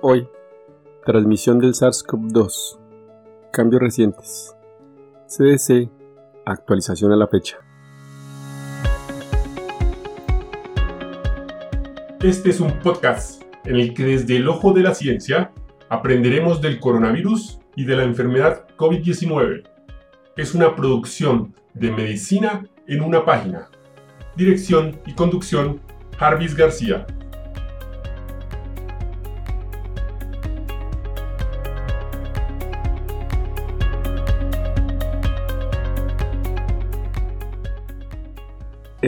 Hoy, transmisión del SARS-CoV-2. Cambios recientes. CDC, actualización a la fecha. Este es un podcast en el que desde el ojo de la ciencia aprenderemos del coronavirus y de la enfermedad COVID-19. Es una producción de medicina en una página. Dirección y conducción, Jarvis García.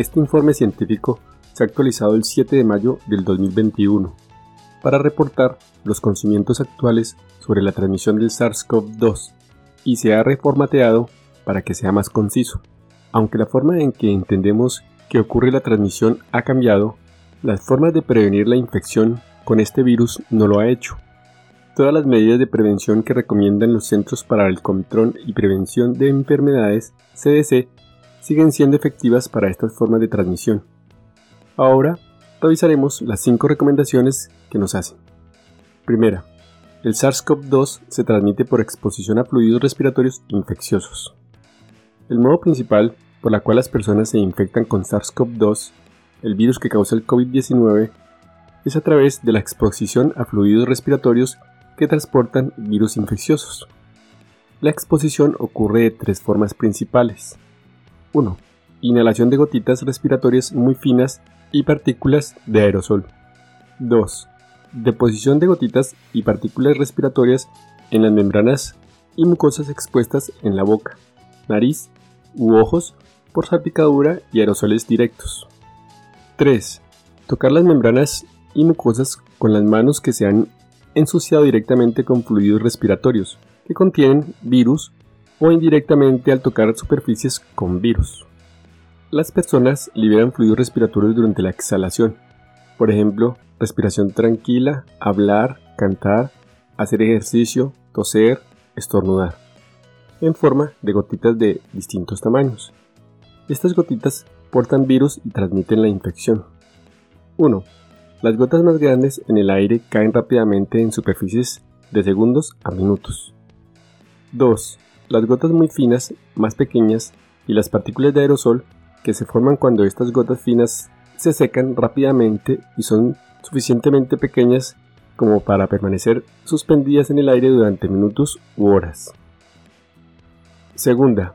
Este informe científico se ha actualizado el 7 de mayo del 2021 para reportar los conocimientos actuales sobre la transmisión del SARS-CoV-2 y se ha reformateado para que sea más conciso. Aunque la forma en que entendemos que ocurre la transmisión ha cambiado, las formas de prevenir la infección con este virus no lo ha hecho. Todas las medidas de prevención que recomiendan los Centros para el Control y Prevención de Enfermedades, CDC, siguen siendo efectivas para estas formas de transmisión. Ahora revisaremos las 5 recomendaciones que nos hacen. Primera, el SARS-CoV-2 se transmite por exposición a fluidos respiratorios infecciosos. El modo principal por la cual las personas se infectan con SARS-CoV-2, el virus que causa el COVID-19, es a través de la exposición a fluidos respiratorios que transportan virus infecciosos. La exposición ocurre de tres formas principales. 1. Inhalación de gotitas respiratorias muy finas y partículas de aerosol. 2. Deposición de gotitas y partículas respiratorias en las membranas y mucosas expuestas en la boca, nariz u ojos por salpicadura y aerosoles directos. 3. Tocar las membranas y mucosas con las manos que se han ensuciado directamente con fluidos respiratorios que contienen virus o indirectamente al tocar superficies con virus. Las personas liberan fluidos respiratorios durante la exhalación, por ejemplo, respiración tranquila, hablar, cantar, hacer ejercicio, toser, estornudar, en forma de gotitas de distintos tamaños. Estas gotitas portan virus y transmiten la infección. 1. Las gotas más grandes en el aire caen rápidamente en superficies de segundos a minutos. 2. Las gotas muy finas, más pequeñas, y las partículas de aerosol que se forman cuando estas gotas finas se secan rápidamente y son suficientemente pequeñas como para permanecer suspendidas en el aire durante minutos u horas. Segunda,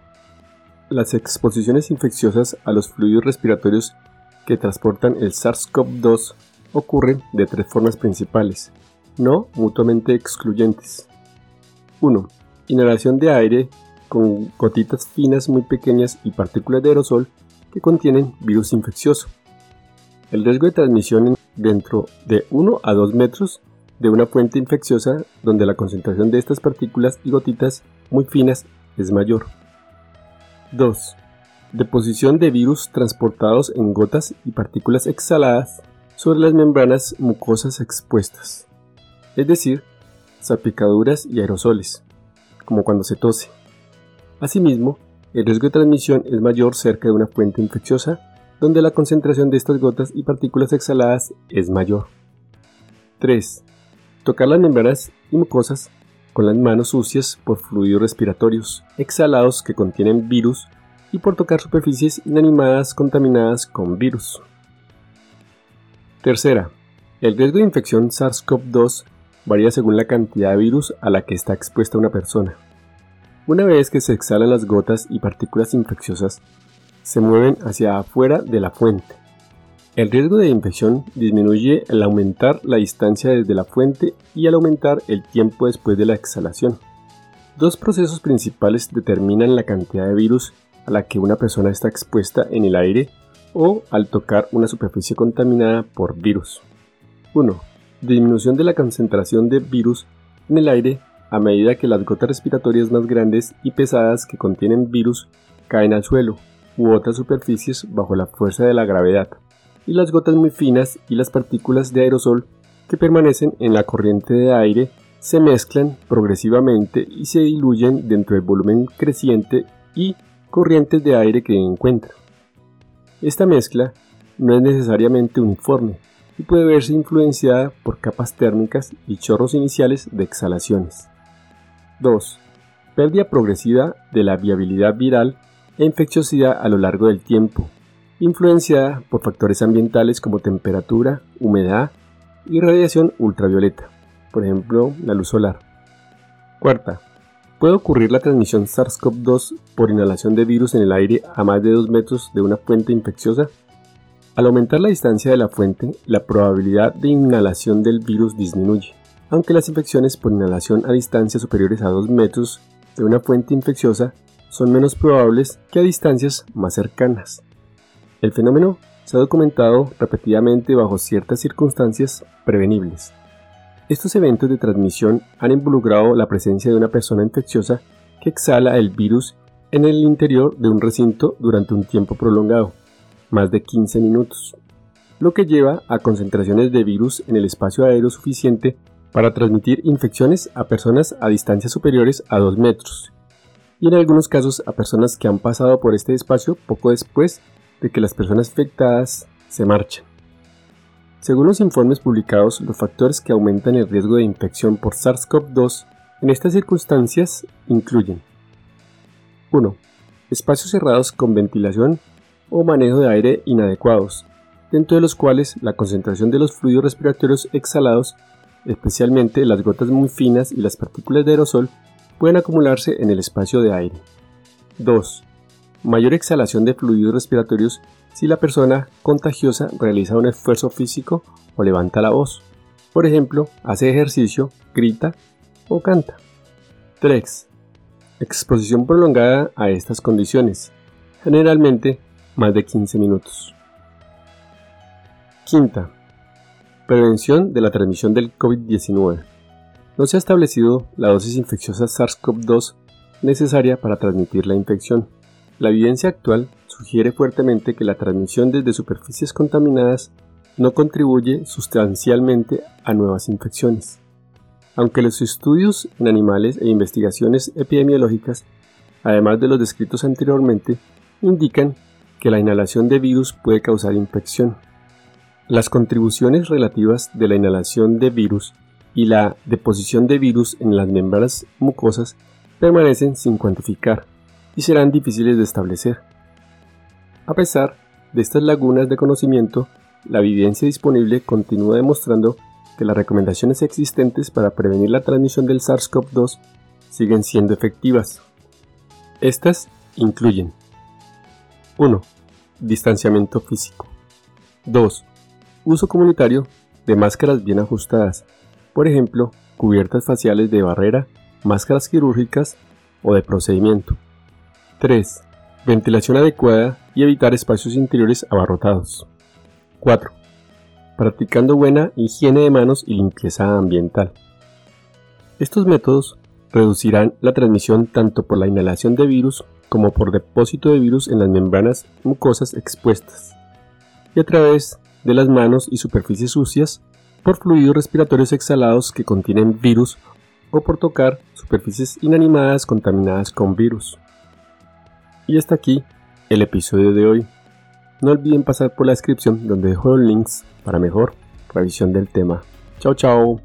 las exposiciones infecciosas a los fluidos respiratorios que transportan el SARS-CoV-2 ocurren de tres formas principales, no mutuamente excluyentes. 1 inhalación de aire con gotitas finas muy pequeñas y partículas de aerosol que contienen virus infeccioso. El riesgo de transmisión dentro de 1 a 2 metros de una fuente infecciosa donde la concentración de estas partículas y gotitas muy finas es mayor. 2. Deposición de virus transportados en gotas y partículas exhaladas sobre las membranas mucosas expuestas, es decir, salpicaduras y aerosoles como cuando se tose. Asimismo, el riesgo de transmisión es mayor cerca de una fuente infecciosa, donde la concentración de estas gotas y partículas exhaladas es mayor. 3. Tocar las membranas y mucosas con las manos sucias por fluidos respiratorios exhalados que contienen virus y por tocar superficies inanimadas contaminadas con virus. Tercera, el riesgo de infección SARS-CoV-2 varía según la cantidad de virus a la que está expuesta una persona. Una vez que se exhalan las gotas y partículas infecciosas, se mueven hacia afuera de la fuente. El riesgo de infección disminuye al aumentar la distancia desde la fuente y al aumentar el tiempo después de la exhalación. Dos procesos principales determinan la cantidad de virus a la que una persona está expuesta en el aire o al tocar una superficie contaminada por virus. 1 disminución de la concentración de virus en el aire a medida que las gotas respiratorias más grandes y pesadas que contienen virus caen al suelo u otras superficies bajo la fuerza de la gravedad, y las gotas muy finas y las partículas de aerosol que permanecen en la corriente de aire se mezclan progresivamente y se diluyen dentro del volumen creciente y corrientes de aire que encuentran. Esta mezcla no es necesariamente uniforme, y puede verse influenciada por capas térmicas y chorros iniciales de exhalaciones. 2. Pérdida progresiva de la viabilidad viral e infecciosidad a lo largo del tiempo, influenciada por factores ambientales como temperatura, humedad y radiación ultravioleta, por ejemplo la luz solar. Cuarta, puede ocurrir la transmisión SARS-CoV-2 por inhalación de virus en el aire a más de 2 metros de una fuente infecciosa. Al aumentar la distancia de la fuente, la probabilidad de inhalación del virus disminuye, aunque las infecciones por inhalación a distancias superiores a 2 metros de una fuente infecciosa son menos probables que a distancias más cercanas. El fenómeno se ha documentado repetidamente bajo ciertas circunstancias prevenibles. Estos eventos de transmisión han involucrado la presencia de una persona infecciosa que exhala el virus en el interior de un recinto durante un tiempo prolongado, más de 15 minutos, lo que lleva a concentraciones de virus en el espacio aéreo suficiente para transmitir infecciones a personas a distancias superiores a 2 metros, y en algunos casos a personas que han pasado por este espacio poco después de que las personas infectadas se marchan. Según los informes publicados, los factores que aumentan el riesgo de infección por SARS-CoV-2 en estas circunstancias incluyen 1. Espacios cerrados con ventilación o manejo de aire inadecuados, dentro de los cuales la concentración de los fluidos respiratorios exhalados, especialmente las gotas muy finas y las partículas de aerosol, pueden acumularse en el espacio de aire. 2 mayor exhalación de fluidos respiratorios si la persona contagiosa realiza un esfuerzo físico o levanta la voz. Por ejemplo, hace ejercicio, grita o canta. 3. Exposición prolongada a estas condiciones, generalmente más de 15 minutos. Quinta. Prevención de la transmisión del COVID-19. No se ha establecido la dosis infecciosa SARS-CoV-2 necesaria para transmitir la infección. La evidencia actual sugiere fuertemente que la transmisión desde superficies contaminadas no contribuye sustancialmente a nuevas infecciones. Aunque los estudios en animales e investigaciones epidemiológicas, además de los descritos anteriormente, indican que la inhalación de virus puede causar infección. Las contribuciones relativas de la inhalación de virus y la deposición de virus en las membranas mucosas permanecen sin cuantificar y serán difíciles de establecer. A pesar de estas lagunas de conocimiento, la evidencia disponible continúa demostrando que las recomendaciones existentes para prevenir la transmisión del SARS-CoV-2 siguen siendo efectivas. Estas incluyen 1. Distanciamiento físico. 2. Uso comunitario de máscaras bien ajustadas, por ejemplo, cubiertas faciales de barrera, máscaras quirúrgicas o de procedimiento. 3. Ventilación adecuada y evitar espacios interiores abarrotados. 4. Practicando buena higiene de manos y limpieza ambiental. Estos métodos reducirán la transmisión tanto por la inhalación de virus como por depósito de virus en las membranas mucosas expuestas y a través de las manos y superficies sucias por fluidos respiratorios exhalados que contienen virus o por tocar superficies inanimadas contaminadas con virus. Y hasta aquí el episodio de hoy. No olviden pasar por la descripción donde dejo los links para mejor revisión del tema. Chao, chao.